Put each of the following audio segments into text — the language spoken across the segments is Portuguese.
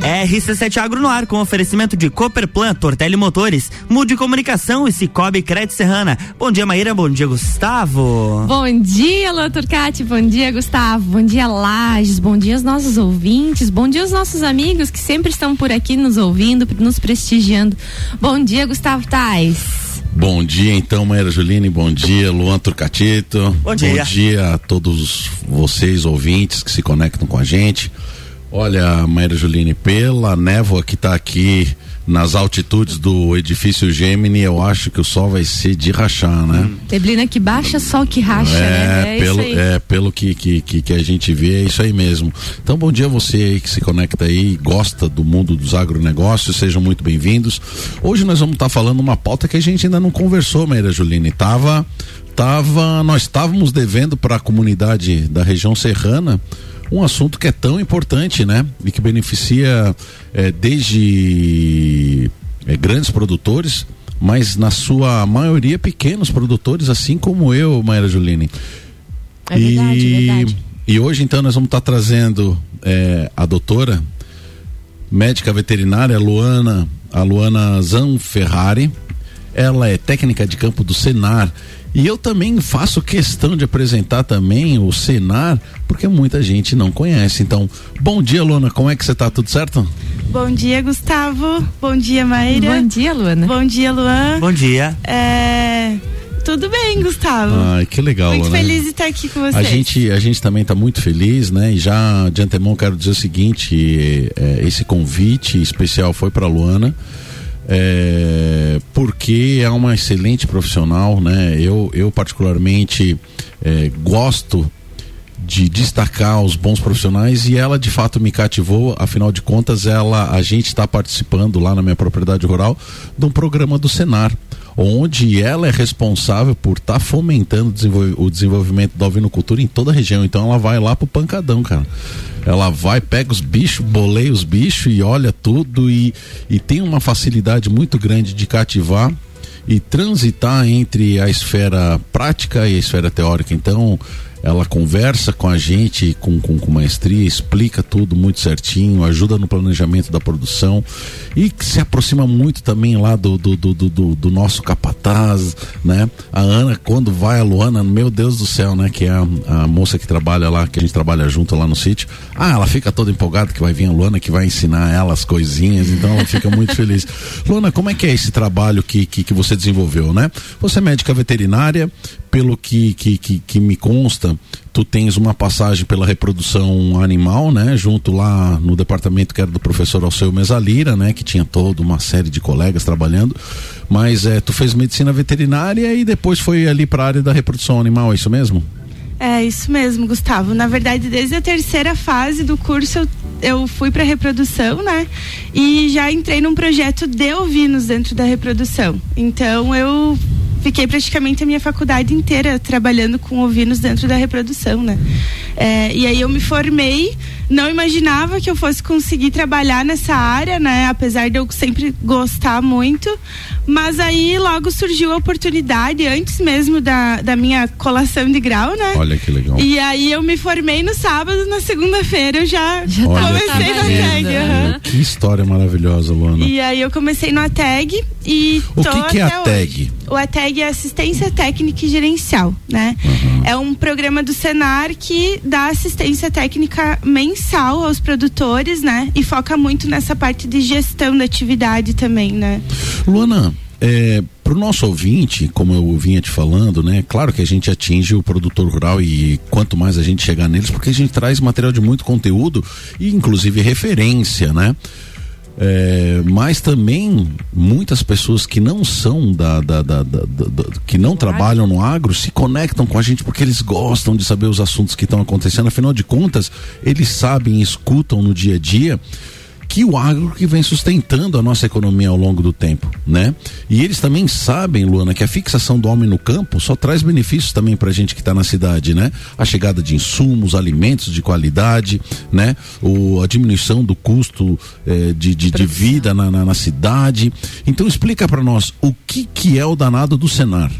RC7 Agro no ar com oferecimento de Cooperplan, Tortelli Motores, Mude Comunicação e Cicobi Crédito Serrana. Bom dia, Maíra. Bom dia, Gustavo. Bom dia, Lua Turcati. Bom dia, Gustavo. Bom dia, Lages. Bom dia aos nossos ouvintes. Bom dia aos nossos amigos que sempre estão por aqui nos ouvindo, nos prestigiando. Bom dia, Gustavo Tais. Bom dia, então, Maíra Juline. Bom dia, Luan Turcatito. Bom dia. Bom dia a todos vocês, ouvintes, que se conectam com a gente. Olha, Maíra Juline, pela névoa que está aqui nas altitudes do edifício Gemini, eu acho que o sol vai ser de rachar, né? Neblina que baixa, sol que racha, é, né? É pelo, é, pelo que, que, que, a gente vê, é isso aí mesmo. Então, bom dia a você aí que se conecta aí, gosta do mundo dos agronegócios, sejam muito bem-vindos. Hoje nós vamos estar falando uma pauta que a gente ainda não conversou, Maíra Juline. Tava, tava, nós estávamos devendo para a comunidade da região serrana um assunto que é tão importante, né? E que beneficia é, desde é, grandes produtores, mas na sua maioria pequenos produtores, assim como eu, Maíra Juline. É verdade, e, verdade. e hoje então nós vamos estar trazendo é, a doutora médica veterinária Luana, a Luana Zanferrari. Ela é técnica de campo do Senar. E eu também faço questão de apresentar também o Senar, porque muita gente não conhece. Então, bom dia, Luana, como é que você tá? Tudo certo? Bom dia, Gustavo. Bom dia, Maíra. Bom dia, Luana. Bom dia, Luan. Bom dia. É... Tudo bem, Gustavo. Ai, que legal, Muito Luana. feliz de estar aqui com vocês. A gente, a gente também está muito feliz, né? E já de antemão quero dizer o seguinte: é, esse convite especial foi para Luana. É, porque é uma excelente profissional, né? Eu, eu particularmente é, gosto de destacar os bons profissionais e ela de fato me cativou, afinal de contas ela a gente está participando lá na minha propriedade rural de um programa do Senar, onde ela é responsável por estar fomentando o desenvol- o desenvolvimento da ovinocultura em toda a região. Então ela vai lá pro pancadão, cara. Ela vai, pega os bichos, boleia os bichos e olha tudo e, e tem uma facilidade muito grande de cativar e transitar entre a esfera prática e a esfera teórica. Então, ela conversa com a gente com, com, com maestria, explica tudo muito certinho, ajuda no planejamento da produção e que se aproxima muito também lá do, do, do, do, do- nosso capataz, né? A Ana, quando vai a Luana, meu Deus do céu, né? Que é a, a moça que trabalha lá, que a gente trabalha junto lá no sítio. Ah, ela fica toda empolgada que vai vir a Luana, que vai ensinar ela as coisinhas, então ela fica muito feliz. Luana, como é que é esse trabalho que, que, que você desenvolveu, né? Você é médica veterinária, pelo que, que, que, que me consta, tu tens uma passagem pela reprodução animal, né? Junto lá no departamento que era do professor Alceu Mesalira, né? Que tinha toda uma série de colegas trabalhando. Mas é, tu fez medicina veterinária e depois foi ali para a área da reprodução animal, é isso mesmo? É isso mesmo, Gustavo. Na verdade, desde a terceira fase do curso eu, eu fui para reprodução, né? E já entrei num projeto de ovinos dentro da reprodução. Então eu fiquei praticamente a minha faculdade inteira trabalhando com ovinos dentro da reprodução, né? É, e aí eu me formei, não imaginava que eu fosse conseguir trabalhar nessa área, né? Apesar de eu sempre gostar muito. Mas aí logo surgiu a oportunidade, antes mesmo da, da minha colação de grau, né? Olha que legal. E aí eu me formei no sábado, na segunda-feira eu já, Já comecei na tag. aham. Que história maravilhosa, Luana. E aí eu comecei no ATEG e O tô que, que é até a hoje. tag? O ATEG é assistência técnica e gerencial, né? É um programa do Senar que dá assistência técnica mensal aos produtores, né? E foca muito nessa parte de gestão da atividade também, né? Luana, é, para o nosso ouvinte, como eu vinha te falando, né? Claro que a gente atinge o produtor rural e quanto mais a gente chegar neles, porque a gente traz material de muito conteúdo e inclusive referência, né? É, mas também muitas pessoas que não são da, da- da- da- que não trabalham no agro se conectam com a gente porque eles gostam de saber os assuntos que estão acontecendo. Afinal de contas, eles sabem, escutam no dia a dia que o agro que vem sustentando a nossa economia ao longo do tempo, né? E eles também sabem, Luana, que a fixação do homem no campo só traz benefícios também pra gente que está na cidade, né? A chegada de insumos, alimentos de qualidade, né? O, a diminuição do custo eh, de, de, de vida na, na, na cidade. Então explica para nós o que que é o danado do Senar.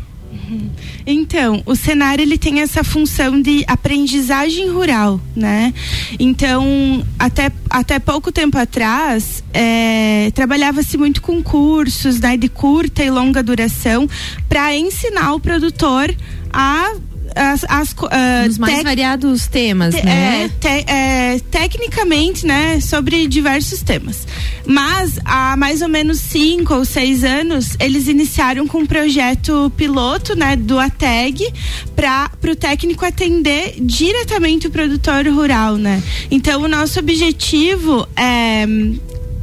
Uhum. Então, o cenário ele tem essa função de aprendizagem rural, né? Então, até, até pouco tempo atrás, é, trabalhava-se muito com cursos né, de curta e longa duração para ensinar o produtor a as, as uh, Os mais variados temas, te, né? É, te, é, tecnicamente, né, sobre diversos temas. Mas há mais ou menos cinco ou seis anos eles iniciaram com um projeto piloto, né, do ATEG para o técnico atender diretamente o produtor rural, né? Então o nosso objetivo é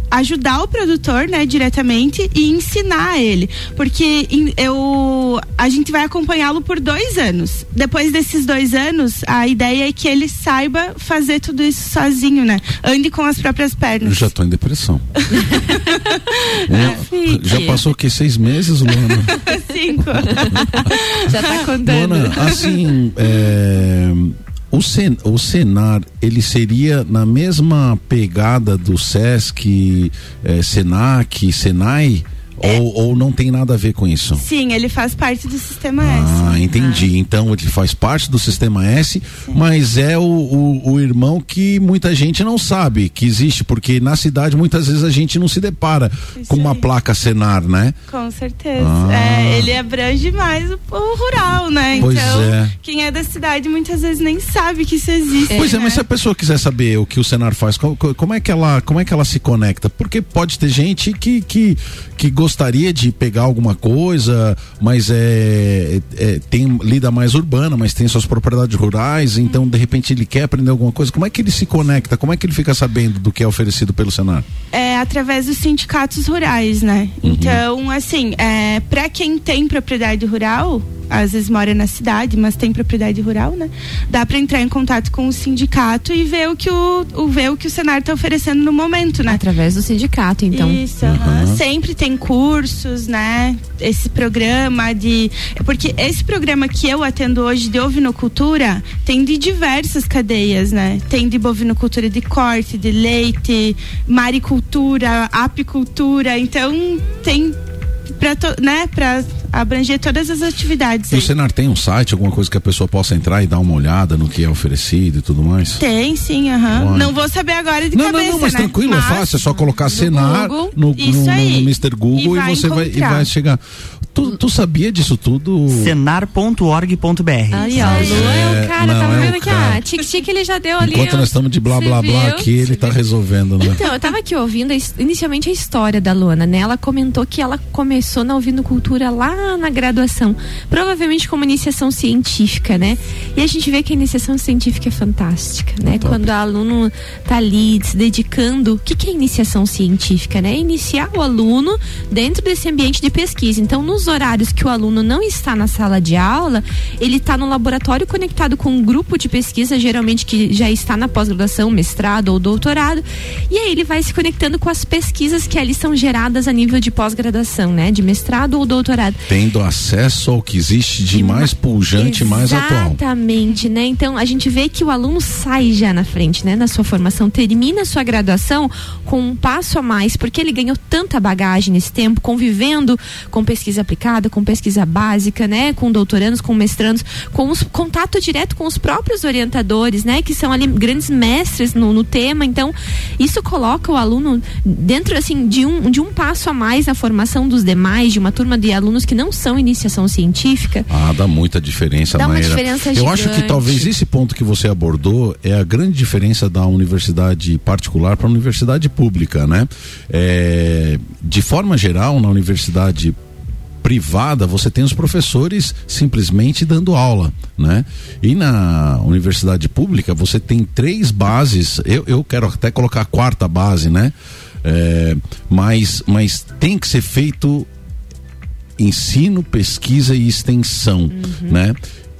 ajudar o produtor, né, diretamente e ensinar ele, porque eu a gente vai acompanhá-lo por dois anos. Depois desses dois anos, a ideia é que ele saiba fazer tudo isso sozinho, né? Ande com as próprias pernas. Eu já estou em depressão. é, já passou o que seis meses, Luana? Cinco. já está contando. Luana, assim, é o, Sen, o Senar, ele seria na mesma pegada do Sesc, eh, Senac, Senai? É. Ou, ou não tem nada a ver com isso? Sim, ele faz parte do sistema ah, S. Ah, entendi. Ah. Então ele faz parte do sistema S, Sim. mas é o, o, o, irmão que muita gente não sabe que existe, porque na cidade muitas vezes a gente não se depara isso com uma aí. placa Senar, né? Com certeza. Ah. É, ele abrange mais o, o, rural, né? Pois então, é. quem é da cidade muitas vezes nem sabe que isso existe. Pois é, né? mas se a pessoa quiser saber o que o Senar faz, como, como, é que ela, como é que ela se conecta? Porque pode ter gente que, que, que gostaria de pegar alguma coisa, mas é, é, tem lida mais urbana, mas tem suas propriedades rurais, então de repente ele quer aprender alguma coisa. Como é que ele se conecta? Como é que ele fica sabendo do que é oferecido pelo Senar? É através dos sindicatos rurais, né? Uhum. Então, assim, é, para quem tem propriedade rural, às vezes mora na cidade, mas tem propriedade rural, né? Dá para entrar em contato com o sindicato e ver o que o, o ver o que o Senar está oferecendo no momento, né? Através do sindicato, então. Isso, uhum. sempre tem cursos, né? Esse programa de porque esse programa que eu atendo hoje de ovinocultura tem de diversas cadeias, né? Tem de bovinocultura de corte, de leite, maricultura, apicultura, então tem para né, abranger todas as atividades. E o Senar tem um site, alguma coisa que a pessoa possa entrar e dar uma olhada no que é oferecido e tudo mais? Tem, sim, aham. Uhum. Não vou saber agora de não, cabeça, Não, não, mas né? tranquilo, é mas, é fácil, é só colocar Senar Google, no, no, no, no Mr. Google e, e você vai, e vai chegar. Tu, tu, sabia disso tudo? Senar.org.br. Aí, ó, é o cara, não, tá é vendo aqui, ah, tique-tique ele já deu ali. Enquanto nós estamos de blá blá blá aqui, ele tá resolvendo, né? Então, eu tava aqui ouvindo inicialmente a história da Luana, né? Ela comentou que ela começou na ouvindo cultura lá na graduação, provavelmente como iniciação científica, né? E a gente vê que a iniciação científica é fantástica, né? Top. Quando o aluno tá ali se dedicando, o que, que é iniciação científica, né? É iniciar o aluno dentro desse ambiente de pesquisa. Então, nos horários que o aluno não está na sala de aula, ele está no laboratório conectado com um grupo de pesquisa, geralmente que já está na pós-graduação, mestrado ou doutorado, e aí ele vai se conectando com as pesquisas que ali são geradas a nível de pós-graduação, né? De mestrado ou doutorado. Tendo acesso ao que existe de mais pujante, mais atual. Exatamente, né? Então a gente vê que o aluno sai já na frente, né? Na sua formação, termina a sua graduação com um passo a mais, porque ele ganhou tanta bagagem nesse tempo, convivendo com pesquisa aplicada aplicada, com pesquisa básica, né, com doutorandos, com mestrandos, com os, contato direto com os próprios orientadores, né, que são ali grandes mestres no, no tema. Então, isso coloca o aluno dentro assim de um, de um passo a mais na formação dos demais, de uma turma de alunos que não são iniciação científica. Ah, dá muita diferença, dá Maíra. uma diferença Eu gigante. acho que talvez esse ponto que você abordou é a grande diferença da universidade particular para a universidade pública, né? É, de forma geral, na universidade privada, você tem os professores simplesmente dando aula, né? E na universidade pública, você tem três bases, eu, eu quero até colocar a quarta base, né? É, mas, mas tem que ser feito ensino, pesquisa e extensão, uhum. né?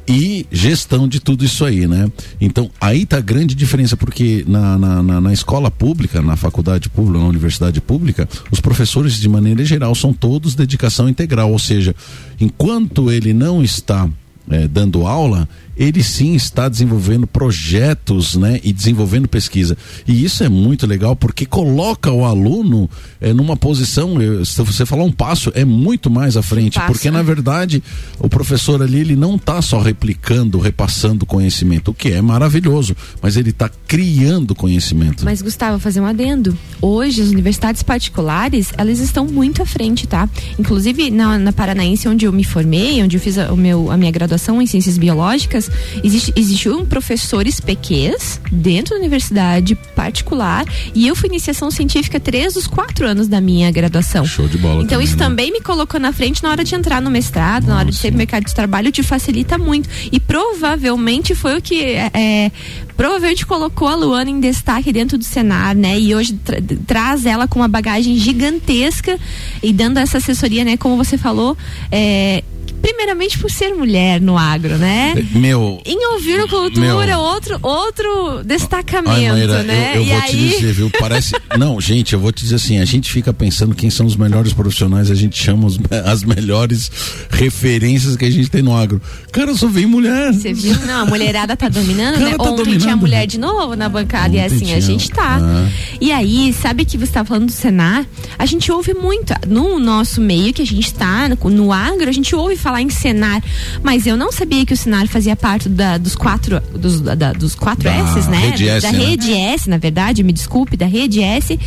E gestão de tudo isso aí, né? Então, aí tá a grande diferença, porque na, na, na, na, escola pública, na faculdade pública, na universidade pública, os professores, de maneira geral, são todos dedicação integral, ou seja, enquanto ele não está é, dando aula, ele sim está desenvolvendo projetos, né, e desenvolvendo pesquisa. E isso é muito legal porque coloca o aluno é, numa posição, eu, se você falar um passo, é muito mais à frente, passo, porque na verdade o professor ali ele não está só replicando, repassando conhecimento, o que é maravilhoso, mas ele está criando conhecimento. Mas Gustavo, fazer um adendo. Hoje as universidades particulares elas estão muito à frente, tá? Inclusive na, na Paranaense onde eu me formei, onde eu fiz a, o meu, a minha graduação em ciências biológicas, existe existe um professores PQs dentro da universidade particular e eu fui iniciação científica três dos quatro anos da minha graduação. Show de bola. Então também, isso né? também me colocou na frente na hora de entrar no mestrado, na hora de ser mercado de trabalho, te facilita muito. E provavelmente foi o que é, é, provavelmente colocou a Luana em destaque dentro do Senar, né? E hoje tra traz ela com uma bagagem gigantesca e dando essa assessoria, né? Como você falou, é, primeiramente por ser mulher no agro, né? Meu, Em ouvir cultura, Meu. outro, outro destacamento, Ai, Maíra, né? eu, eu e vou aí... te dizer, viu? Parece. Não, gente, eu vou te dizer assim: a gente fica pensando quem são os melhores profissionais, a gente chama os- as melhores referências que a gente tem no agro. Cara, só vem mulher. Você viu? Não, a mulherada tá dominando, Cara, né? tá Ontem tinha dominando. mulher de novo na bancada e Ontem assim, tinha. a gente tá. Ah. E aí, sabe que você tá falando do Senar? A gente ouve muito. No nosso meio que a gente tá, no, no agro, a gente ouve falar em Senar. Mas eu não sabia que o Senar fazia parte da- dos quatro, dos, da- dos quatro Da S, né? Rede S, da né? rede S, na verdade, me desculpe, da rede S.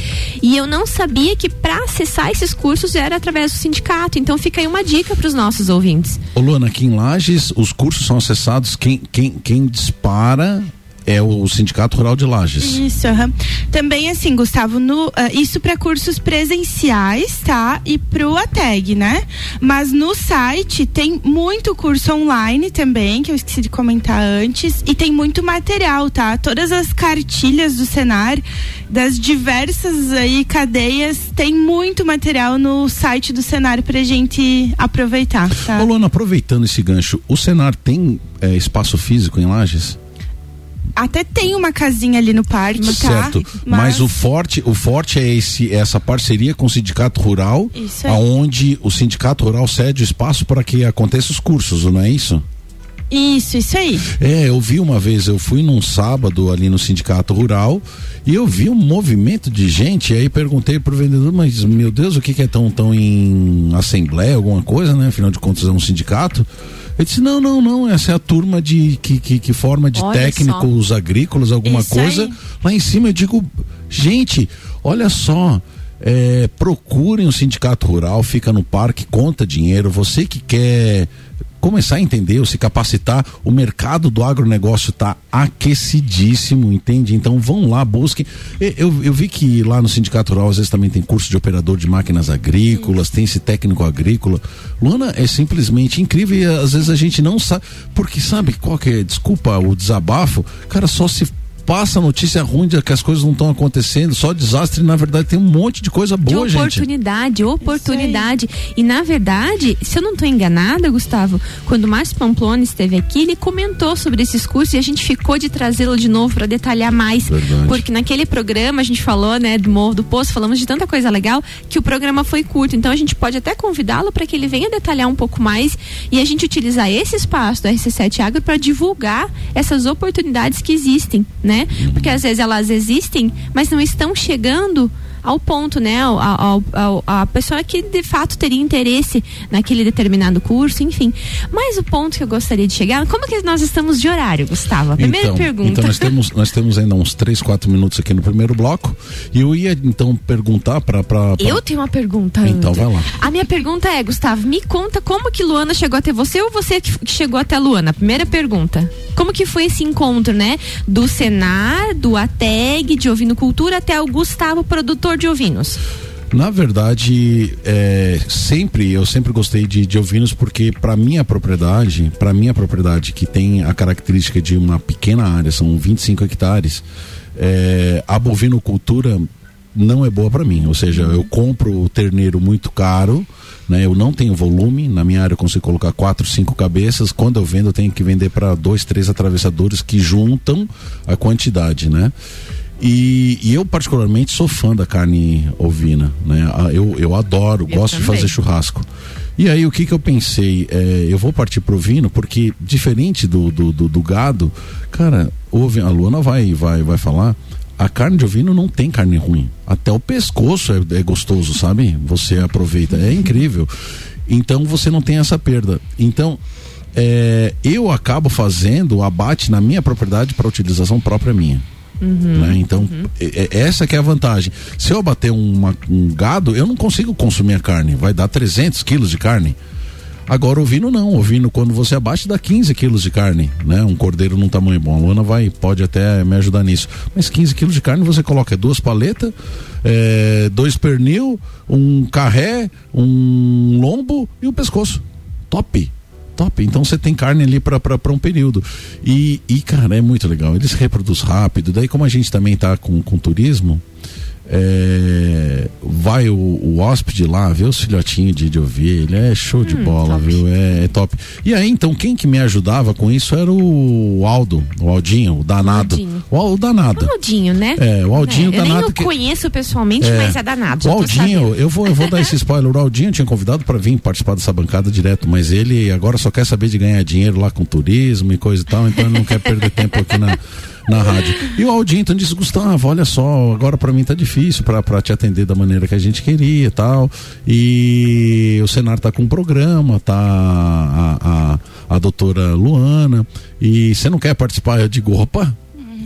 E eu não sabia que para acessar esses cursos era através do sindicato. Então fica aí uma dica para os nossos ouvintes. Ô, Luana, aqui em Lages, os cursos são acessados. Quem, quem, quem dispara é o Sindicato Rural de Lages. Isso, aham. Também assim, Gustavo, no, ah, isso para cursos presenciais, tá? E pro ATEG, né? Mas no site tem muito curso online também, que eu esqueci de comentar antes, e tem muito material, tá? Todas as cartilhas do Senar, das diversas aí cadeias, tem muito material no site do Senar pra gente aproveitar, tá? Ô, Luana, aproveitando esse gancho, o Senar tem é, espaço físico em Lages? Até tem uma casinha ali no parque, tá? Certo. Mas, o forte, o forte é esse, essa parceria com o Sindicato Rural, Isso aí. aonde o Sindicato Rural cede o espaço para que aconteça os cursos, não é isso? Isso, isso aí. É, eu vi uma vez, eu fui num sábado ali no Sindicato Rural e eu vi um movimento de gente, e aí perguntei pro vendedor, mas meu Deus, o que que é tão, tão em assembleia, alguma coisa, né? Afinal de contas é um sindicato. Ele disse, não, não, não, essa é a turma de que, que, que forma de Olha técnicos agrícolas, alguma Isso coisa. aí. Lá em cima eu digo, gente, olha só, é, procurem o sindicato rural, fica no parque, conta dinheiro, você que quer começar a entender ou se capacitar, o mercado do agronegócio está aquecidíssimo, entende? Então vão lá, busquem. Eu, eu vi que lá no Sindicato Rural às vezes também tem curso de operador de máquinas agrícolas, tem esse técnico agrícola. Luana, é simplesmente incrível e às vezes a gente não sabe, porque sabe qual que é, desculpa o desabafo, cara, só se passa notícia ruim de que as coisas não estão acontecendo, só desastre, na verdade tem um monte de coisa boa, de gente. oportunidade, oportunidade. E na verdade, se eu não estou enganada, Gustavo, quando o Márcio Pamplona esteve aqui, ele comentou sobre esses cursos e a gente ficou de trazê-lo de novo para detalhar mais. Verdade. Porque naquele programa a gente falou, né, do Morro do Poço, falamos de tanta coisa legal que o programa foi curto. Então a gente pode até convidá-lo para que ele venha detalhar um pouco mais e a gente utilizar esse espaço do RC7 Agro para divulgar essas oportunidades que existem, né? Porque às vezes elas existem, mas não estão chegando ao ponto, né? Ao, ao- ao- a pessoa que de fato teria interesse naquele determinado curso, enfim. Mas o ponto que eu gostaria de chegar, como que nós estamos de horário, Gustavo? A primeira então, pergunta. Então nós temos, nós temos ainda uns 3, 4 minutos aqui no primeiro bloco. E eu ia então perguntar para. Eu tenho uma pergunta. Então, André. vai lá. A minha pergunta é, Gustavo, me conta como que Luana chegou até você ou você que chegou até a Luana? Primeira pergunta. Como que foi esse encontro, né? Do Senar, do ATEG, de Ovinocultura até o Gustavo, produtor de ovinos. Na verdade, é, sempre eu sempre gostei de, de ovinos porque para minha propriedade, para minha propriedade que tem a característica de uma pequena área, são 25 hectares, é, a bovinocultura não é boa para mim. Ou seja, eu compro o terneiro muito caro, né? Eu não tenho volume. Na minha área eu consigo colocar quatro, cinco cabeças. Quando eu vendo, eu tenho que vender para dois, três atravessadores que juntam a quantidade, né? E, e eu particularmente sou fã da carne ovina, né? Ah, Eu, eu adoro, Eu gosto de também. fazer churrasco. E aí o que que eu pensei? É, eu vou partir pro ovino, porque diferente do, do, do, do gado, cara, ouve, a Luana vai, vai, vai falar. A carne de ovino não tem carne ruim. Até o pescoço é, é gostoso, sabe? Você aproveita. É incrível. Então você não tem essa perda. Então, é, eu acabo fazendo o abate na minha propriedade para utilização própria minha. Uhum, né? Então, uhum. é, é, essa que é a vantagem. Se eu abater uma, um gado, eu não consigo consumir a carne. Vai dar 300 quilos de carne. Agora, ovino não. Ovino, quando você abate, dá 15 quilos de carne. Né? Um cordeiro num tamanho bom. A Luana vai, pode até me ajudar nisso. Mas 15 quilos de carne você coloca duas paletas, é, dois pernil, um carré, um lombo e o pescoço. Top! Top. Então você tem carne ali para um período. E, e, cara, é muito legal. Eles reproduzem rápido. Daí, como a gente também tá com, com turismo, é, vai o, o, hóspede lá, vê os filhotinhos de, de ovelha, é show hum, de bola, top. viu? É, é, top. E aí, então, quem que me ajudava com isso era o Aldo, o Aldinho, o danado. Aldinho. O, o danado. O Aldinho, né? É, o Aldinho é, danado. Eu nem que... conheço pessoalmente, é, mas é danado. O Aldinho, eu vou, eu vou dar esse spoiler. O Aldinho tinha convidado para vir participar dessa bancada direto, mas ele agora só quer saber de ganhar dinheiro lá com turismo e coisa e tal, então ele não quer perder tempo aqui na na rádio. E o Aldinho então disse, Gustavo, olha só, agora para mim tá difícil para te atender da maneira que a gente queria e tal. E o Senar tá com um programa, tá a, a, a doutora Luana, e você não quer participar? Eu digo, opa,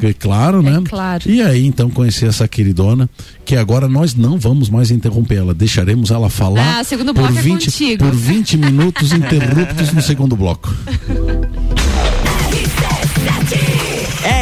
é claro, né? É claro. E aí, então, conheci essa queridona, que agora nós não vamos mais interrompê-la. Deixaremos ela falar ah, segundo por, bloco 20, é por 20 minutos interruptos no segundo bloco.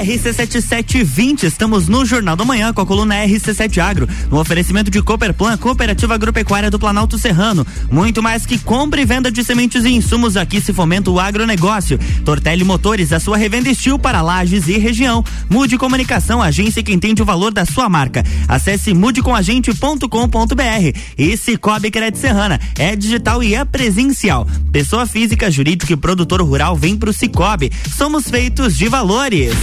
RC7720, estamos no Jornal da Manhã com a coluna RC7 Agro, no oferecimento de Cooperplan, Cooperativa Agropecuária do Planalto Serrano. Muito mais que compra e venda de sementes e insumos, aqui se fomenta o agronegócio. Tortelli Motores, a sua revenda estil para lajes e região. Mude Comunicação, agência que entende o valor da sua marca. Acesse mudecomagente.com.br e Cicobi Crédito Serrana, é digital e é presencial. Pessoa física, jurídica e produtor rural vem pro Cicobi. Somos feitos de valores.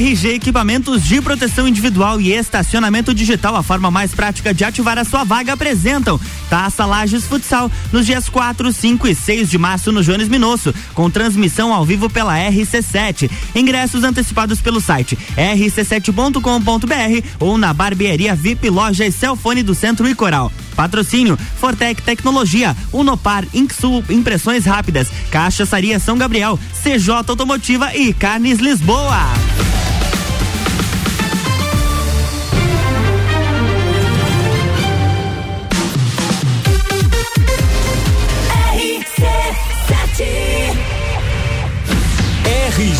RG Equipamentos de Proteção Individual e Estacionamento Digital, a forma mais prática de ativar a sua vaga, apresentam Taça Lages Futsal nos dias 4, 5 e 6 de março no Jones Minosso, com transmissão ao vivo pela RC7. Ingressos antecipados pelo site rc7.com.br ou na barbearia VIP Loja e Celfone do Centro e Coral. Patrocínio Fortec Tecnologia, Unopar, Inksul, Impressões Rápidas, Cachaçaria São Gabriel, CJ Automotiva e Carnes Lisboa.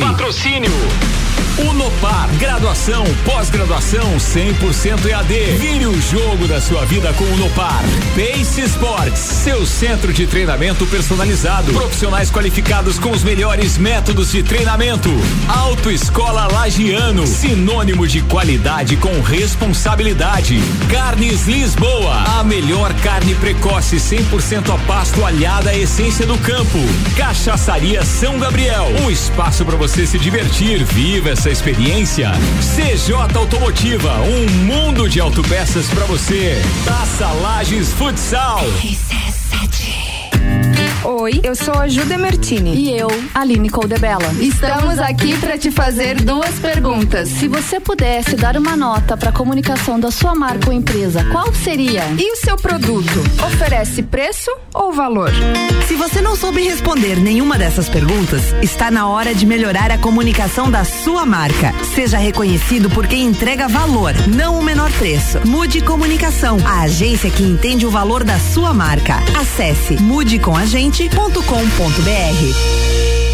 Patrocínio Unopar, graduação, pós-graduação 100% EAD. Vire o jogo da sua vida com Unopar. Pace Sports, seu centro de treinamento personalizado. Profissionais qualificados com os melhores métodos de treinamento. Autoescola Lagiano, sinônimo de qualidade com responsabilidade. Carnes Lisboa, a melhor carne precoce 100% a pasto alhada à essência do campo. Cachaçaria São Gabriel, um espaço para você se divertir. Viva essa experiência. CJ Automotiva, um mundo de autopeças para você. Taça Lages Futsal. Oi, eu sou a Juda Martini. E eu, Aline Coldebella. Estamos aqui para te fazer duas perguntas. Se você pudesse dar uma nota para a comunicação da sua marca ou empresa, qual seria? E o seu produto? Oferece preço ou valor? Se você não soube responder nenhuma dessas perguntas, está na hora de melhorar a comunicação da sua marca. Seja reconhecido por quem entrega valor, não o menor preço. Mude Comunicação, a agência que entende o valor da sua marca. Acesse mudecomagente.com.br.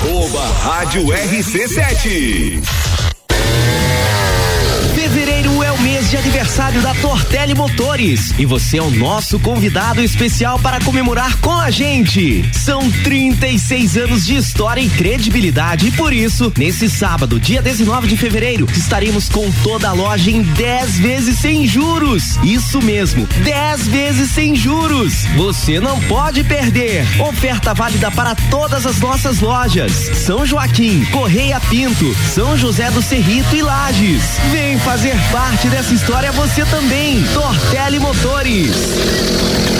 Arroba Rádio RC7. De aniversário da Tortelli Motores e você é o nosso convidado especial para comemorar com a gente. São 36 anos de história e credibilidade e por isso, nesse sábado, dia 19 de fevereiro, estaremos com toda a loja em 10 vezes sem juros. Isso mesmo, 10 vezes sem juros. Você não pode perder. Oferta válida para todas as nossas lojas. São Joaquim, Correia Pinto, São José do Cerrito e Lages. Vem fazer parte dessa história você também. Tortelli Motores.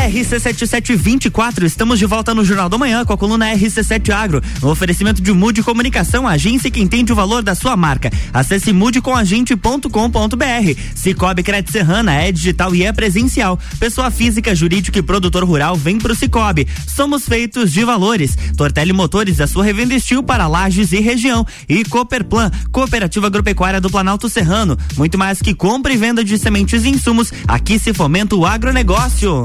RC7724, estamos de volta no Jornal da Manhã com a coluna RC7 Agro, no oferecimento de Mude Comunicação, agência que entende o valor da sua marca. Acesse mudecomagente.com.br. Cicobi Crédito Serrana é digital e é presencial. Pessoa física, jurídica e produtor rural vem pro Cicobi. Somos feitos de valores. Tortelli Motores, a sua revenda estil para lajes e região. E Cooperplan, Cooperativa Agropecuária do Planalto Serrano. Muito mais que compra e venda de sementes e insumos, aqui se fomenta o agronegócio.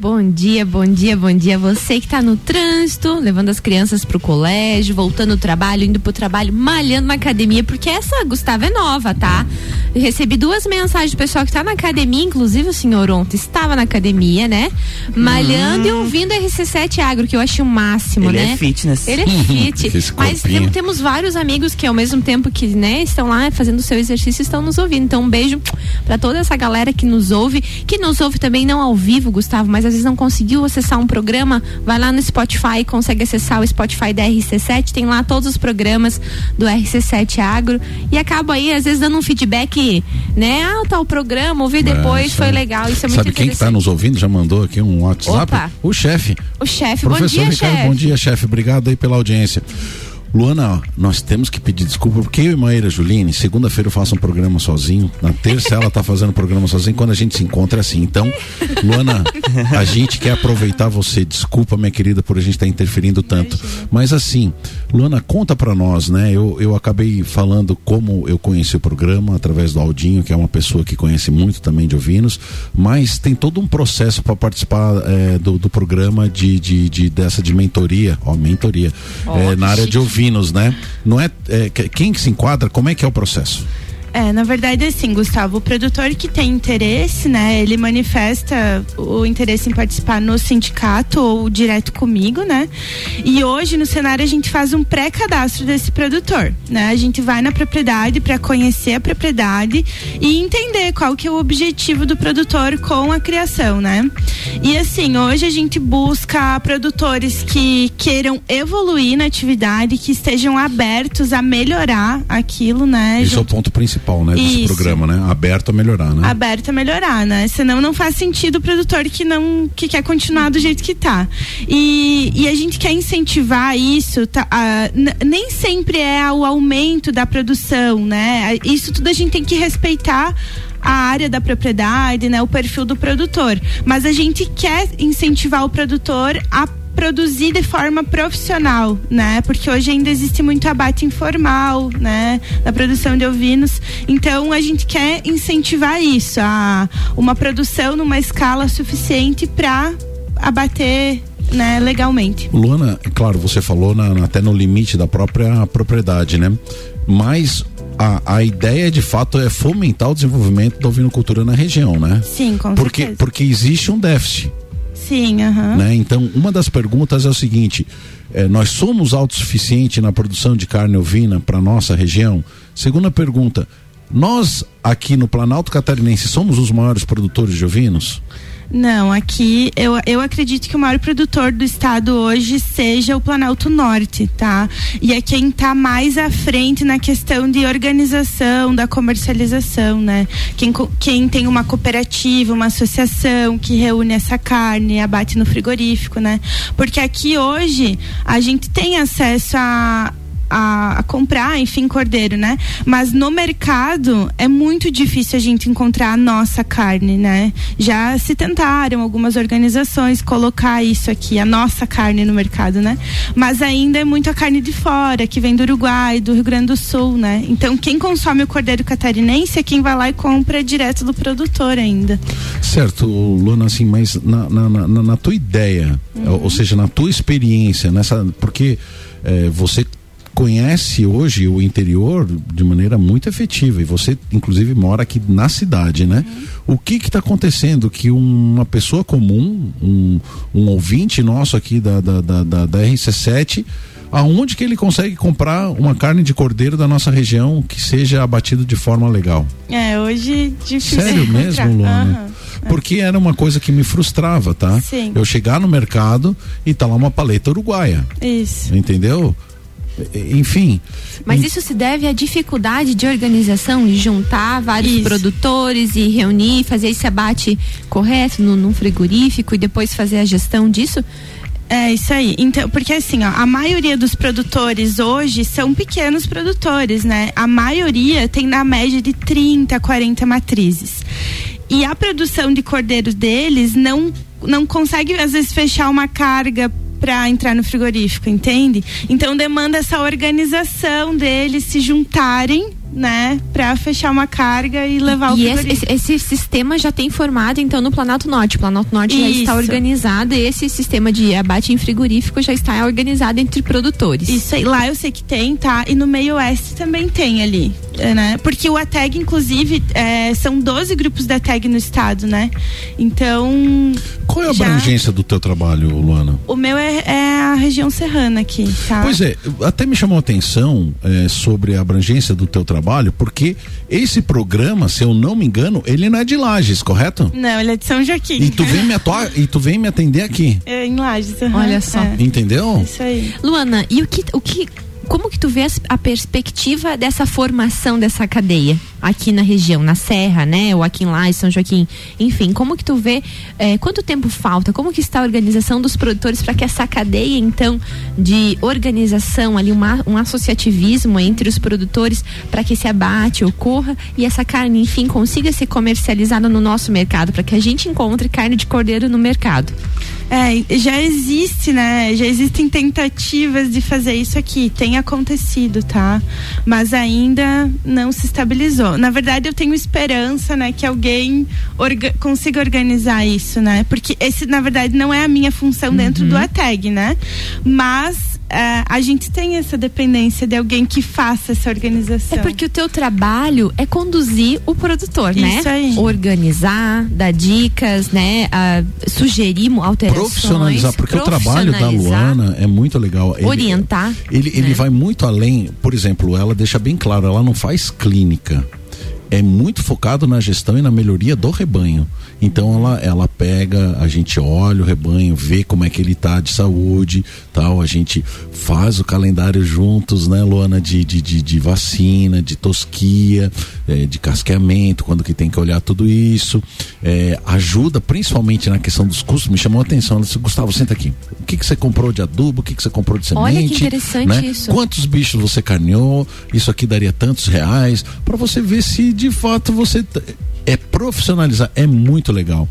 Bom dia, bom dia, bom dia. Você que está no trânsito, levando as crianças pro colégio, voltando do trabalho, indo pro trabalho, malhando na academia, porque essa, Gustavo, é nova, tá? Eu recebi duas mensagens do pessoal que tá na academia, inclusive o senhor ontem estava na academia, né? Malhando hum. e ouvindo RC7 Agro, que eu achei o máximo, Ele né? é fitness. Ele é fit. Mas tem, temos vários amigos que ao mesmo tempo que, né, estão lá fazendo o seu exercício, estão nos ouvindo. Então, um beijo para toda essa galera que nos ouve, que nos ouve também não ao vivo, Gustavo, mas às vezes não conseguiu acessar um programa, vai lá no Spotify, consegue acessar o Spotify da RC7, tem lá todos os programas do RC7 Agro e acaba aí às vezes dando um feedback, né? Ah, tá o programa, ouvi depois, é, foi legal, isso é muito Sabe quem está nos ouvindo? Já mandou aqui um WhatsApp? Opa. O chefe. O chefe, bom dia, chefe. Bom dia, chefe. Obrigado aí pela audiência. Luana, nós temos que pedir desculpa porque eu e Maíra Juline, segunda-feira eu faço um programa sozinho, na terça ela tá fazendo um programa sozinho, quando a gente se encontra é assim. Então, Luana, a gente quer aproveitar você, desculpa minha querida por a gente estar tá interferindo tanto. Mas assim, Luana, conta para nós, né? Eu, eu acabei falando como eu conheci o programa através do Aldinho, que é uma pessoa que conhece muito também de ovinos, mas tem todo um processo para participar é, do, do programa de, de, de, dessa de mentoria, ó, mentoria, oh, é, na área de ovinos ovinos, né? Não é, é quem que se enquadra? Como é que é o processo? É, na verdade, assim, Gustavo, o produtor que tem interesse, né, ele manifesta o interesse em participar no sindicato ou direto comigo, né? E hoje no cenário a gente faz um pré-cadastro desse produtor, né? A gente vai na propriedade para conhecer a propriedade e entender qual que é o objetivo do produtor com a criação, né? E assim, hoje a gente busca produtores que queiram evoluir na atividade, que estejam abertos a melhorar aquilo, né? Esse é o ponto principal principal, né, desse Isso. programa, né? Aberto a melhorar, né? Aberto a melhorar, né? Senão não faz sentido o produtor que não que quer continuar do jeito que tá. E, e a gente quer incentivar isso, tá, nem sempre é o aumento da produção, né? Isso tudo a gente tem que respeitar a área da propriedade, né, o perfil do produtor. Mas a gente quer incentivar o produtor a produzir de forma profissional, né? Porque hoje ainda existe muito abate informal, né? Na produção de ovinos. Então a gente quer incentivar isso, a uma produção numa escala suficiente para abater né, legalmente. Luana, é claro, você falou na, até no limite da própria propriedade, né? Mas a, a ideia de fato é fomentar o desenvolvimento da ovinocultura na região, né? Sim, com porque, certeza. Porque existe um déficit. Sim, aham. Né? Então, uma das perguntas é o seguinte: é, nós somos autossuficientes na produção de carne ovina para nossa região? Segunda pergunta: nós aqui no Planalto Catarinense somos os maiores produtores de ovinos? Não, aqui eu, eu acredito que o maior produtor do estado hoje seja o Planalto Norte, tá? E é quem está mais à frente na questão de organização, da comercialização, né? Quem, quem tem uma cooperativa, uma associação que reúne essa carne, abate no frigorífico, né? Porque aqui hoje a gente tem acesso a a, a, comprar, enfim, cordeiro, né? Mas no mercado é muito difícil a gente encontrar a nossa carne, né? Já se tentaram algumas organizações colocar isso aqui, a nossa carne no mercado, né? Mas ainda é muito a carne de fora, que vem do Uruguai, do Rio Grande do Sul, né? Então quem consome o cordeiro catarinense é quem vai lá e compra direto do produtor ainda. Certo, Luana, assim, mas na, na, na, na tua ideia, uhum. ou seja, na tua experiência, nessa. Porque é, você conhece hoje o interior de maneira muito efetiva e você inclusive mora aqui na cidade, né? Uhum. O que está acontecendo que uma pessoa comum, um, um ouvinte nosso aqui da, da, da, da, da RC7 aonde que ele consegue comprar uma carne de cordeiro da nossa região que seja abatido de forma legal? É, hoje difícil. Sério mesmo, Luana? Uhum. Porque era uma coisa que me frustrava, tá? Sim. Eu chegar no mercado e tá lá uma paleta uruguaia. Isso. Entendeu? Enfim. Mas isso se deve à dificuldade de organização, de juntar vários isso. produtores e reunir, fazer esse abate correto no, num frigorífico e depois fazer a gestão disso? É isso aí. Então, porque assim, ó, a maioria dos produtores hoje são pequenos produtores, né? A maioria tem na média de 30, 40 matrizes. E a produção de cordeiros deles não não consegue às vezes fechar uma carga para entrar no frigorífico, entende? Então demanda essa organização deles se juntarem né, para fechar uma carga e levar e o esse, esse, esse, sistema já tem formado então no Planalto Norte. O Planalto Norte Isso. já está organizado e esse sistema de abate em frigorífico já está organizado entre produtores. Isso aí, lá eu sei que tem, tá? E no meio oeste também tem ali, é, né? Porque o ATEG, inclusive, é, são 12 grupos da ATEG no estado, né? Então. Qual é a já... abrangência do teu trabalho, Luana? O meu é, é, a região serrana aqui, tá? Pois é, até me chamou a atenção é, sobre a abrangência do teu trabalho trabalho, porque esse programa, se eu não me engano, ele não é de Lages, correto? Não, ele é de São Joaquim. E tu vem me, atua, e tu vem me atender aqui. É, em Lages. Uhum. Olha só. É. Entendeu? Isso aí. Luana, e o que, o que como que tu vê a perspectiva dessa formação dessa cadeia aqui na região, na Serra, né? Ou aqui em Lá, São Joaquim, enfim, como que tu vê, é, quanto tempo falta, como que está a organização dos produtores para que essa cadeia, então, de organização ali, uma, um associativismo entre os produtores para que esse abate ocorra e essa carne, enfim, consiga ser comercializada no nosso mercado, para que a gente encontre carne de cordeiro no mercado? É, já existe, né? Já existem tentativas de fazer isso aqui. Tem acontecido, tá? Mas ainda não se estabilizou. Na verdade, eu tenho esperança, né, que alguém orga consiga organizar isso, né? Porque esse, na verdade, não é a minha função dentro uhum. do ATEG, né? Mas é, a gente tem essa dependência de alguém que faça essa organização. É porque o teu trabalho é conduzir o produtor, Isso né? Isso aí. Organizar, dar dicas, né? sugerir alterações. Profissionalizar, porque o trabalho da Luana é muito legal. Ele, orientar. Ele, ele né? vai muito além, por exemplo, ela deixa bem claro, ela não faz clínica é muito focado na gestão e na melhoria do rebanho. Então ela, ela pega, a gente olha o rebanho, vê como é que ele tá de saúde, tal, a gente faz o calendário juntos, né, Luana, de, de, de, de vacina, de tosquia, é, de casqueamento, quando que tem que olhar tudo isso. É, ajuda principalmente na questão dos custos, me chamou a atenção. Ela disse, Gustavo, senta aqui. O que, que você comprou de adubo? O que, que você comprou de semente? Olha que interessante né? isso. Quantos bichos você carneou? Isso aqui daria tantos reais, para você ver se de fato você é profissionalizar, é muito legal.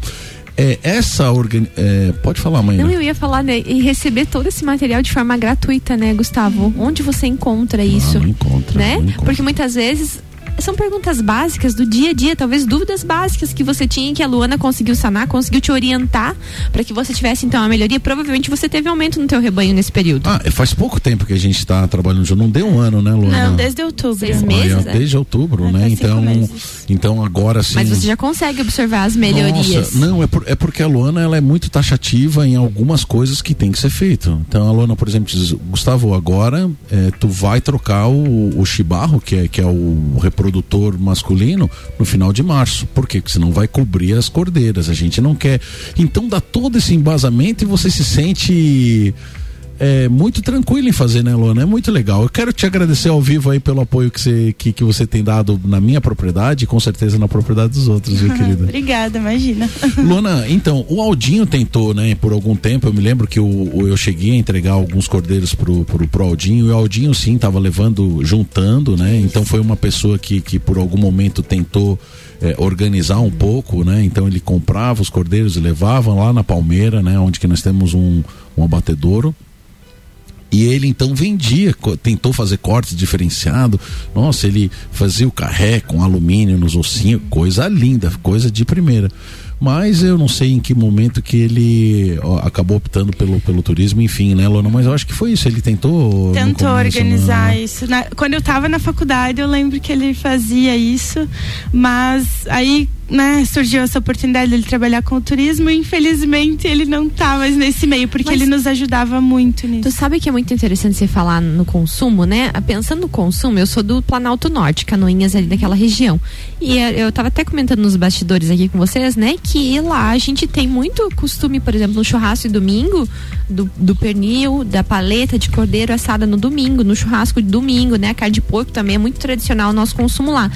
é, essa organi é, pode falar, mãe. Não, eu ia falar, né? E receber todo esse material de forma gratuita, né, Gustavo? Onde você encontra isso? Ah, não encontra, né? não encontra. Porque muitas vezes são perguntas básicas do dia a dia, talvez dúvidas básicas que você tinha que a Luana conseguiu sanar, conseguiu te orientar para que você tivesse então a melhoria. Provavelmente você teve aumento no teu rebanho nesse período. Ah, faz pouco tempo que a gente está trabalhando junto. Não deu um ano, né, Luana? Não, desde outubro. Seis meses, Olha, é? Desde outubro, É, né? Então, meses. Então agora sim. Mas você já consegue observar as melhorias. Nossa, não, é, por- é porque a Luana ela é muito taxativa em algumas coisas que tem que ser feito. Então a Luana, por exemplo, diz, Gustavo, agora é, tu vai trocar o, o chibarro, que é, que é o reprodutor masculino, no final de março. Por quê? Porque senão vai cobrir as cordeiras. A gente não quer. Então dá todo esse embasamento e você se sente. É muito tranquilo em fazer, né, Luana? É muito legal. Eu quero te agradecer ao vivo aí pelo apoio que você, que, que você tem dado na minha propriedade e com certeza na propriedade dos outros, viu, querida? Obrigada, imagina. Luana, então, o Aldinho tentou, né, por algum tempo, eu me lembro que o, o- eu cheguei a entregar alguns cordeiros pro, pro, pro Aldinho, e o Aldinho sim tava levando, juntando, né, então foi uma pessoa que, que por algum momento tentou eh, organizar um pouco, né, então ele comprava os cordeiros e levava lá na Palmeira, né, onde que nós temos um, um abatedouro, e ele então vendia, tentou fazer cortes diferenciado. Nossa, ele fazia o carré com alumínio nos ossinhos, coisa linda, coisa de primeira. Mas eu não sei em que momento que ele ó, acabou optando pelo, pelo turismo, enfim, né, Lona? Mas eu acho que foi isso. Ele tentou. Tentou começo, organizar né? isso. Na- quando eu tava na faculdade, eu lembro que ele fazia isso, mas aí, né, surgiu essa oportunidade dele trabalhar com o turismo e infelizmente ele não tá mais nesse meio, porque Mas- ele nos ajudava muito Tu nisso. sabe que é muito interessante você falar no consumo, né? Pensando no consumo, eu sou do Planalto Norte, Canoinhas ali daquela região. E eh, eu tava até comentando nos bastidores aqui com vocês, né? Que lá a gente tem muito costume, por exemplo, no churrasco de domingo, do, do pernil, da paleta de cordeiro assada no domingo, no churrasco de domingo, né? A carne de porco também é muito tradicional o nosso consumo lá.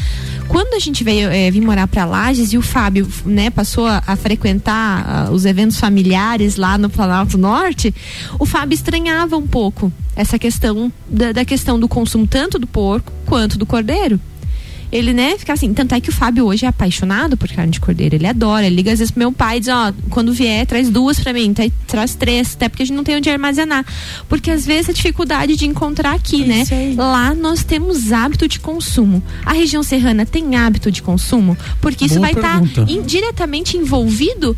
Quando a gente veio eh, vir morar para Lages e o Fábio, né, passou a, a frequentar ah, os eventos familiares lá no Planalto Norte, o Fábio estranhava um pouco essa questão da, da questão do consumo tanto do porco quanto do cordeiro. Ele, né, fica assim, tanto é que o Fábio hoje é apaixonado por carne de cordeiro, ele adora, ele liga às vezes pro meu pai e diz, ó, quando vier, traz duas pra mim, tá- traz três, até porque a gente não tem onde armazenar. Porque às vezes a dificuldade de encontrar aqui, né? Isso aí. Lá nós temos hábito de consumo. A região serrana tem hábito de consumo? Porque isso Boa vai estar pergunta. diretamente envolvido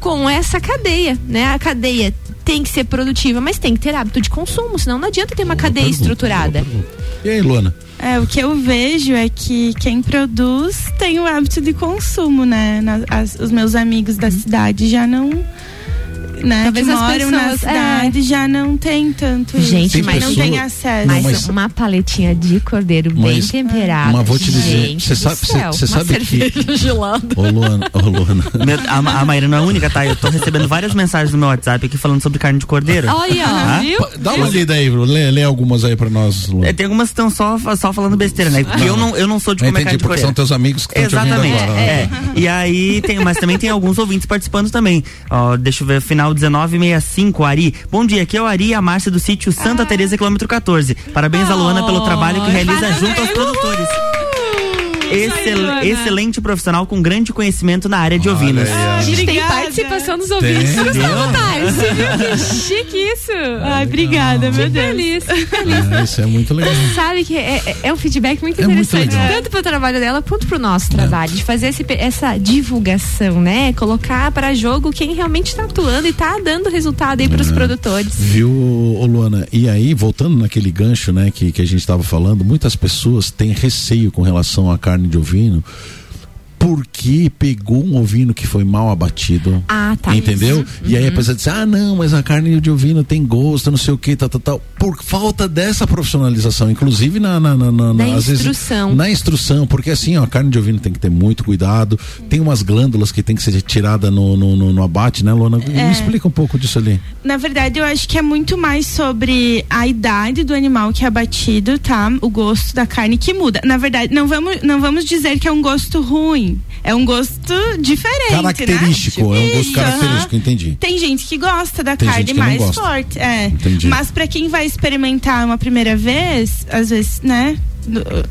com essa cadeia, né? A cadeia tem que ser produtiva, mas tem que ter hábito de consumo, senão não adianta ter uma Boa cadeia pergunta, estruturada. E aí, Luana? É, o que eu vejo é que quem produz tem o hábito de consumo, né? As- os meus amigos da cidade já não. Né, Talvez que as moram na pessoas- é. cidade já não tem tanto Gente, Tem mas não pessoa- tem acesso. Mas, mas- uma paletinha de cordeiro bem temperada. mas vou te dizer, gente cê do sabe- cê- céu, cê uma sabe que- gelada. Ô, Luana, ô, Luana. Meu- a, a Maíra não é a única, tá? Eu tô recebendo várias mensagens no meu WhatsApp aqui falando sobre carne de cordeiro. Olha, Ah? viu? Dá uma lida aí, lê, lê algumas aí pra nós, Luana. É, tem algumas que estão só, só falando besteira, né? Porque eu não, eu não sou de comer entendi, carne de porque cordeiro. são teus amigos que estão te ouvindo Exatamente. agora. É. E aí tem, mas também tem alguns ouvintes participando também. Ó, deixa eu ver, final 1965, Ari. Bom dia, aqui é o Ari e a Márcia do sítio Santa Teresa, quilômetro 14. Parabéns a Luana pelo trabalho que realiza junto aos produtores. Excel- excelente profissional com grande conhecimento na área de Olha ovinos. ó. A gente tem participação dos ouvintes Tem. Gustavo Tais. Você viu que chique isso? Ai, obrigada, meu Deus. feliz, feliz. É, isso é muito legal. Sabe que é, é- é um feedback muito É muito interessante, tanto pro trabalho dela quanto pro nosso trabalho, de fazer esse essa divulgação, né? Colocar para jogo quem realmente tá atuando e tá dando resultado aí pros produtores. Viu, Luana? E aí, voltando naquele gancho, né, que, que a gente estava falando, muitas pessoas têm receio com relação à carne de ovino. Porque pegou um ovino que foi mal abatido. Ah, tá. Entendeu? E Uhum. aí a pessoa diz: ah, não, mas a carne de ovino tem gosto, não sei o que, tal, tal, tal. Por falta dessa profissionalização, inclusive na. Na, na, na, Na às vezes- instrução. na instrução, porque assim, ó, a carne de ovino tem que ter muito cuidado. Tem umas glândulas que tem que ser tirada no, no, no, no abate, né, Luana? É. Me explica um pouco disso ali. Na verdade, eu acho que é muito mais sobre a idade do animal que é abatido, tá? O gosto da carne que muda. Na verdade, não vamos, não vamos dizer que é um gosto ruim. É um gosto diferente. Característico, né? é um gosto Isso, característico, entendi. Tem gente que gosta da Tem carne mais forte. É. Entendi. Mas pra quem vai experimentar uma primeira vez, às vezes, né?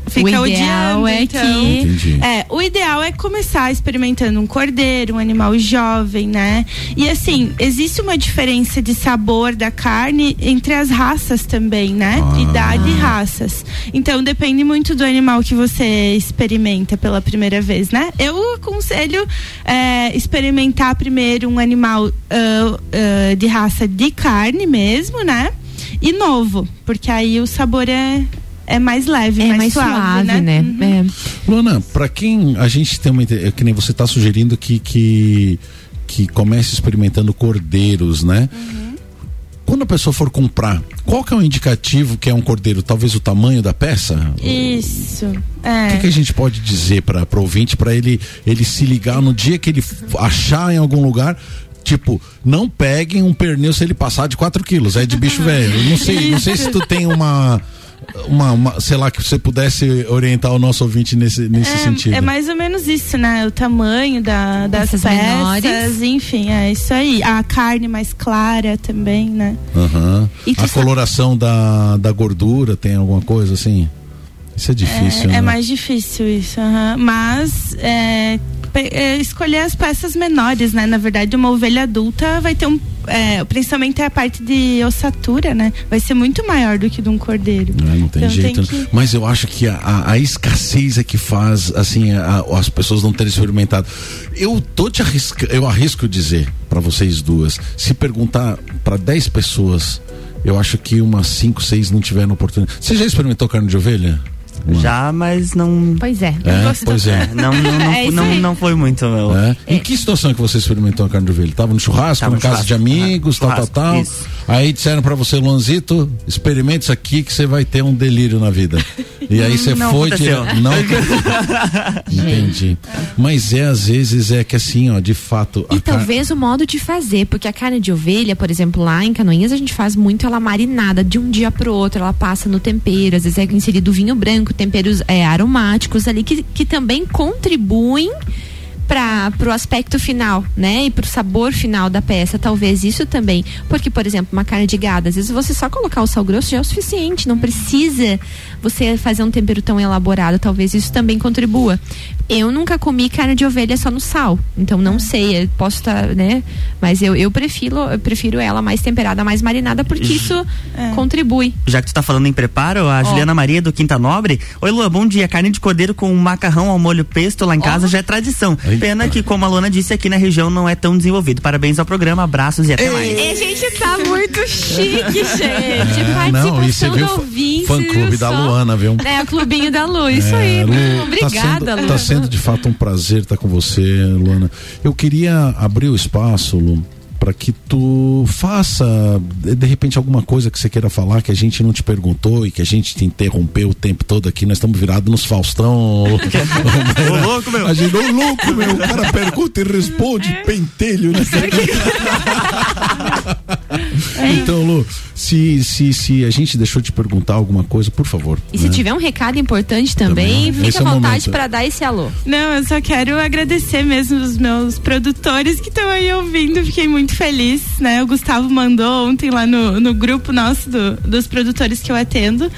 Fica O ideal odiando. é então, que- Entendi. é, o ideal é começar experimentando um cordeiro, um animal jovem, né? E assim, existe uma diferença de sabor da carne entre as raças também, né? Ah. Idade e raças. Então depende muito do animal que você experimenta pela primeira vez, né? Eu aconselho é, experimentar primeiro um animal ah, ah, de raça de carne mesmo, né? E novo, porque aí o sabor é, é mais leve, É mais, mais suave, suave, né? Uhum. É. Luana, pra quem a gente tem uma ideia, que nem você tá sugerindo que que, que comece experimentando cordeiros, né? Quando a pessoa for comprar, qual que é o indicativo que é um cordeiro? Talvez o tamanho da peça? Isso. O É. que, que a gente pode dizer para o ouvinte para ele ele se ligar no dia que ele achar em algum lugar? Tipo, não peguem um pernil se ele passar de 4 quilos, é de bicho velho. Não sei, não sei se tu tem uma, uma, uma- sei lá, que você pudesse orientar o nosso ouvinte nesse, nesse sentido. É, é mais ou menos isso, né? O tamanho da, das Essas peças, menores. enfim, é isso aí. A carne mais clara também, né? Tu A sabe- coloração da, da gordura tem alguma coisa assim? Isso é difícil, é, né? é mais difícil isso, aham. mas é, é, escolher as peças menores, né? Na verdade, uma ovelha adulta vai ter um, é, principalmente a parte de ossatura, né? Vai ser muito maior do que de um cordeiro. É, não tem Então jeito. tem né? que- Mas eu acho que a, a- a escassez é que faz assim a- as pessoas não terem experimentado. Eu tô te arrisca, eu arrisco dizer para vocês duas, se perguntar para 10 pessoas, eu acho que umas 5, 6 não tiveram oportunidade. Você já experimentou carne de ovelha? Uma- Já, mas não. Pois é. É, pois é. Não, não, não, É não, não foi muito, meu. É? Em que situação que você experimentou a carne de ovelha? Tava no churrasco, Tava na no casa de amigos, Ah, tal, tal, churrasco, tal. isso. Aí disseram pra você, Luanzito, experimente isso aqui que você vai ter um delírio na vida. E aí você foi dire- Não. Entendi. Mas é às vezes é que assim, ó, de fato. E car- talvez o modo de fazer, porque a carne de ovelha, por exemplo, lá em Canoinhas a gente faz muito ela marinada de um dia pro outro, ela passa no tempero, às vezes é inserido vinho branco, temperos é, aromáticos ali que, que também contribuem para o aspecto final, né? E para o sabor final da peça, talvez isso também. Porque, por exemplo, uma carne de gado, às vezes você só colocar o sal grosso já é o suficiente, não precisa você fazer um tempero tão elaborado, talvez isso também contribua. Eu nunca comi carne de ovelha só no sal, então não sei, eu posso estar, né? Mas eu, eu prefiro eu prefiro ela mais temperada, mais marinada, porque isso contribui. Já que tu tá falando em preparo, a Juliana Maria do Quinta Nobre. Oi, Lua, bom dia. Carne de cordeiro com macarrão ao molho pesto lá em casa já é tradição. Pena que, como a Luana disse, aqui na região não é tão desenvolvido. Parabéns ao programa, abraços e até mais. E a gente tá muito chique, gente. É, não, e você Participação viu do ouvinte. fã clube da Luana, viu? É, o clubinho da Lu, isso É, aí. Lu, Obrigada, tá sendo, Lu. Tá sendo de fato um prazer estar com você, Luana. Eu queria abrir o espaço, Lu, para que tu faça de repente alguma coisa que você queira falar que a gente não te perguntou e que a gente te interrompeu o tempo todo aqui. Nós estamos virados nos Faustão. Ô, louco, meu. A gente, ô louco, meu. O cara pergunta e responde, pentelho, né? Então, Lu, se, se, se a gente deixou de perguntar alguma coisa, por favor. E se né? tiver um recado importante também, Também. Esse fica é à o vontade momento. para dar esse alô. Não, eu só quero agradecer mesmo os meus produtores que estão aí ouvindo. Fiquei muito feliz, né? O Gustavo mandou ontem lá no, no grupo nosso do- dos produtores que eu atendo.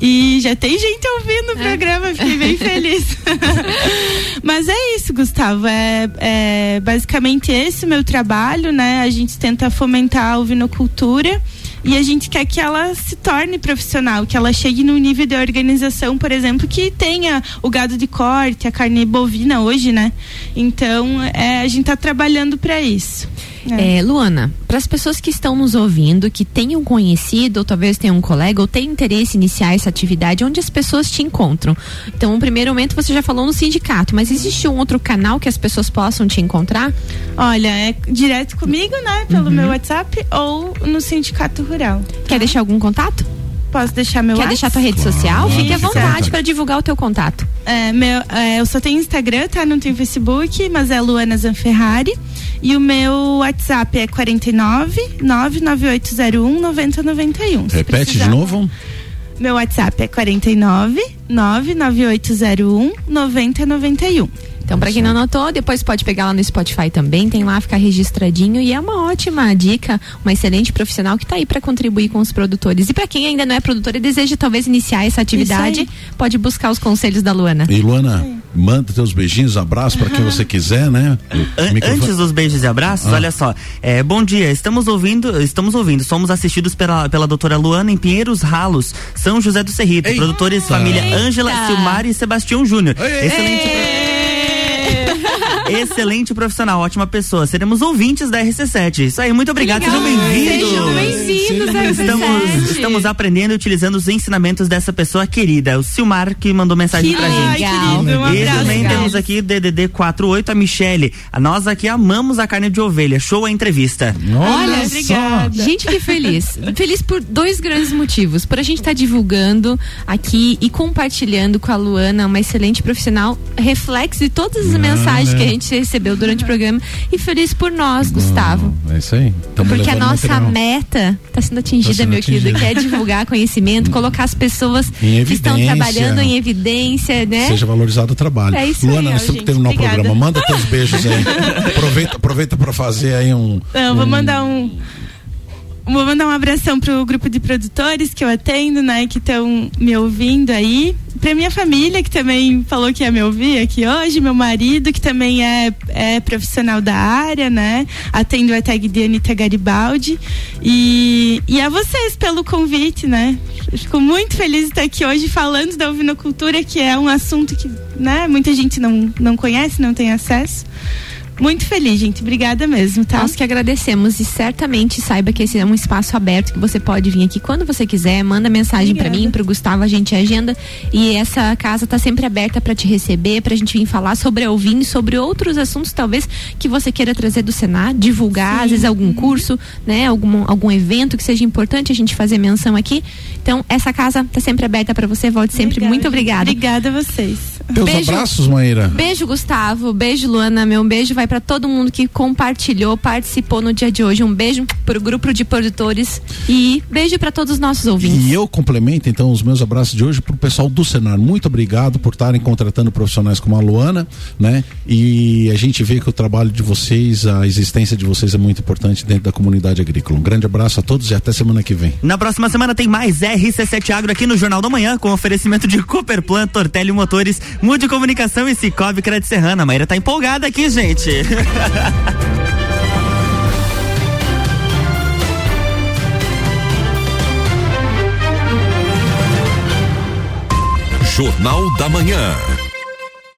E já tem gente ouvindo o programa, fiquei bem feliz. Mas é isso, Gustavo. É, é basicamente esse o meu trabalho, né? A gente tenta fomentar a ovinocultura. E a gente quer que ela se torne profissional, que ela chegue num nível de organização, por exemplo, que tenha o gado de corte, a carne bovina hoje, né? Então, é, a gente está trabalhando para isso. É, Luana, para as pessoas que estão nos ouvindo, que tenham conhecido, ou talvez tenham um colega, ou tenham interesse em iniciar essa atividade, onde as pessoas te encontram. Então, no primeiro momento você já falou no sindicato, mas existe um outro canal que as pessoas possam te encontrar? Olha, é direto comigo, né? Pelo meu WhatsApp ou no Sindicato Rural. Quer deixar algum contato? Posso deixar meu Quer WhatsApp? deixar tua rede social? Fique à vontade para divulgar o teu contato. É, meu, é, eu só tenho Instagram, tá? Não tenho Facebook, mas é Luana Zanferrari. E o meu WhatsApp é 49 99801 9091. Se Repete de precisar. novo. Meu WhatsApp é 49 99801 9091. Então, para quem não notou, depois pode pegar lá no Spotify também, tem lá, ficar registradinho e é uma ótima dica, uma excelente profissional que está aí para contribuir com os produtores. E para quem ainda não é produtor e deseja talvez iniciar essa atividade, pode buscar os conselhos da Luana. E Luana, manda teus beijinhos, abraços para quem você quiser, né? An antes dos beijos e abraços, ah. olha só. É, bom dia, estamos ouvindo, estamos ouvindo, somos assistidos pela, pela doutora Luana em Pinheiros Ralos, São José do Cerrito, Eita. produtores família Ângela, Silmar e Sebastião Júnior. Excelente. Excelente profissional, ótima pessoa. Seremos ouvintes da RC7. Isso aí, muito obrigado. Sejam bem-vindos. Sejam bem-vindos, estamos, estamos aprendendo e utilizando os ensinamentos dessa pessoa querida, o Silmar, que mandou mensagem que pra legal. gente. Um e também temos aqui DDD 48, a Michele. Nós aqui amamos a carne de ovelha. Show a entrevista. Olha, obrigada. Gente, que feliz. Feliz por dois grandes motivos. Por a gente estar tá divulgando aqui e compartilhando com a Luana, uma excelente profissional, reflexo de todas as ah, mensagens é. que a gente recebeu durante o programa. E feliz por nós, Gustavo. É isso aí. Tamo Porque a nossa material. meta está sendo atingida, tá sendo meu atingida. querido, que é divulgar conhecimento, colocar as pessoas que estão trabalhando em evidência, né? Seja valorizado o trabalho. É isso Luana, aí, nós temos que terminar o programa. Manda teus beijos aí. aproveita aproveita para fazer aí um. Não, um... vou mandar um Vou mandar um abração pro grupo de produtores que eu atendo, né, que estão me ouvindo aí. Pra minha família, que também falou que ia me ouvir aqui hoje, meu marido, que também é, é profissional da área, né? Atendo a tag de Anitta Garibaldi. E, e a vocês pelo convite, né? fico muito feliz de estar aqui hoje falando da ovinocultura, que é um assunto que, né, muita gente não, não conhece, não tem acesso. Muito feliz, gente. Obrigada mesmo, tá? Nós que agradecemos e certamente saiba que esse é um espaço aberto que você pode vir aqui quando você quiser. Manda mensagem para mim, pro Gustavo, a gente agenda. E essa casa tá sempre aberta para te receber, pra gente vir falar sobre a Ouvine, sobre outros assuntos, talvez, que você queira trazer do Senar, divulgar, Sim. às vezes algum curso, né? Algum, algum evento que seja importante a gente fazer menção aqui. Então, essa casa tá sempre aberta para você. Volte sempre. Obrigada, Muito obrigada. Obrigada a vocês. Teus beijo, abraços, Maíra. Beijo, Gustavo. Beijo, Luana. Meu beijo vai para todo mundo que compartilhou, participou no dia de hoje. Um beijo pro grupo de produtores e beijo para todos os nossos ouvintes. E eu complemento então os meus abraços de hoje pro pessoal do Senar. Muito obrigado por estarem contratando profissionais como a Luana, né? E a gente vê que o trabalho de vocês, a existência de vocês é muito importante dentro da comunidade agrícola. Um grande abraço a todos e até semana que vem. Na próxima semana tem mais RC7 Agro aqui no Jornal da Manhã com oferecimento de Cooperplan, Tortelli Motores, Mude Comunicação e Cicobi Crédito Serrana. A Maíra tá empolgada aqui, gente. Jornal da Manhã.